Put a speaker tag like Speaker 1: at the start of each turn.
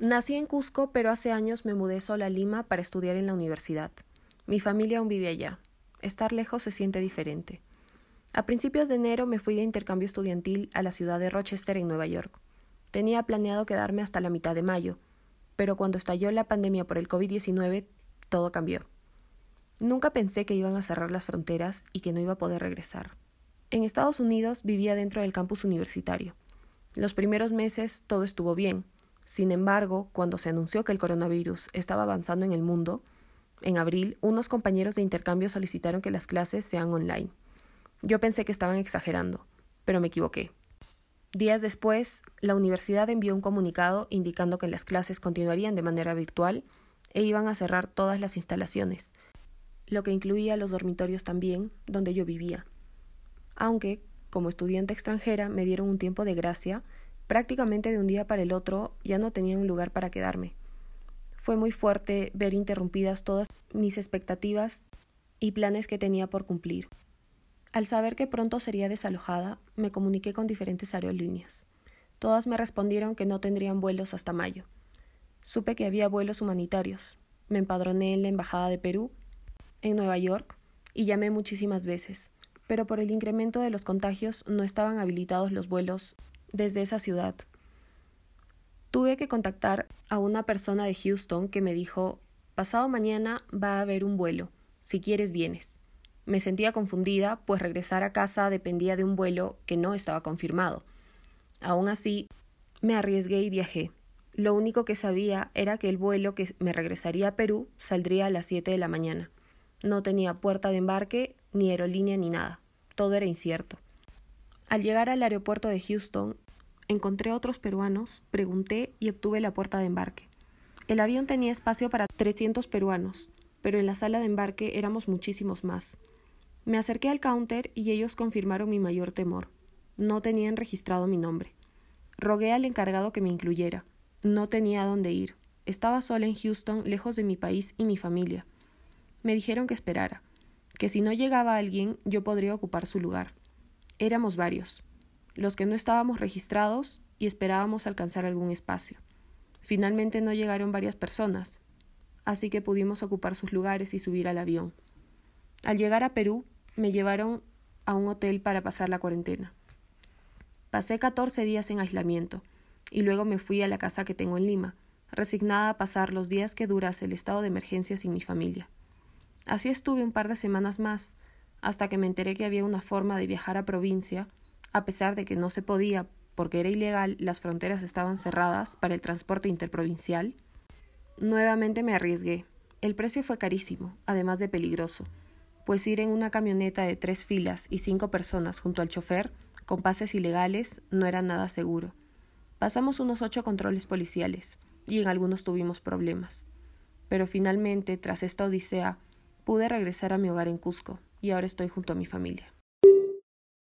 Speaker 1: Nací en Cusco, pero hace años me mudé sola a Lima para estudiar en la universidad. Mi familia aún vive allá. Estar lejos se siente diferente. A principios de enero me fui de intercambio estudiantil a la ciudad de Rochester, en Nueva York. Tenía planeado quedarme hasta la mitad de mayo, pero cuando estalló la pandemia por el COVID-19, todo cambió. Nunca pensé que iban a cerrar las fronteras y que no iba a poder regresar. En Estados Unidos vivía dentro del campus universitario. Los primeros meses todo estuvo bien. Sin embargo, cuando se anunció que el coronavirus estaba avanzando en el mundo, en abril unos compañeros de intercambio solicitaron que las clases sean online. Yo pensé que estaban exagerando, pero me equivoqué. Días después, la universidad envió un comunicado indicando que las clases continuarían de manera virtual e iban a cerrar todas las instalaciones, lo que incluía los dormitorios también, donde yo vivía. Aunque, como estudiante extranjera, me dieron un tiempo de gracia, prácticamente de un día para el otro ya no tenía un lugar para quedarme. Fue muy fuerte ver interrumpidas todas mis expectativas y planes que tenía por cumplir. Al saber que pronto sería desalojada, me comuniqué con diferentes aerolíneas. Todas me respondieron que no tendrían vuelos hasta mayo. Supe que había vuelos humanitarios. Me empadroné en la Embajada de Perú en Nueva York y llamé muchísimas veces, pero por el incremento de los contagios no estaban habilitados los vuelos desde esa ciudad. Tuve que contactar a una persona de Houston que me dijo pasado mañana va a haber un vuelo, si quieres vienes. Me sentía confundida, pues regresar a casa dependía de un vuelo que no estaba confirmado. Aún así, me arriesgué y viajé. Lo único que sabía era que el vuelo que me regresaría a Perú saldría a las siete de la mañana. No tenía puerta de embarque, ni aerolínea, ni nada. Todo era incierto. Al llegar al aeropuerto de Houston, encontré a otros peruanos, pregunté y obtuve la puerta de embarque. El avión tenía espacio para 300 peruanos, pero en la sala de embarque éramos muchísimos más. Me acerqué al counter y ellos confirmaron mi mayor temor. No tenían registrado mi nombre. Rogué al encargado que me incluyera. No tenía dónde ir. Estaba sola en Houston, lejos de mi país y mi familia. Me dijeron que esperara, que si no llegaba alguien yo podría ocupar su lugar. Éramos varios, los que no estábamos registrados y esperábamos alcanzar algún espacio. Finalmente no llegaron varias personas, así que pudimos ocupar sus lugares y subir al avión. Al llegar a Perú, me llevaron a un hotel para pasar la cuarentena. Pasé catorce días en aislamiento y luego me fui a la casa que tengo en Lima, resignada a pasar los días que durase el estado de emergencia sin mi familia. Así estuve un par de semanas más, hasta que me enteré que había una forma de viajar a provincia, a pesar de que no se podía porque era ilegal, las fronteras estaban cerradas para el transporte interprovincial. Nuevamente me arriesgué. El precio fue carísimo, además de peligroso, pues ir en una camioneta de tres filas y cinco personas junto al chofer, con pases ilegales, no era nada seguro. Pasamos unos ocho controles policiales, y en algunos tuvimos problemas. Pero finalmente, tras esta odisea, Pude regresar a mi hogar en Cusco y ahora estoy junto a mi familia.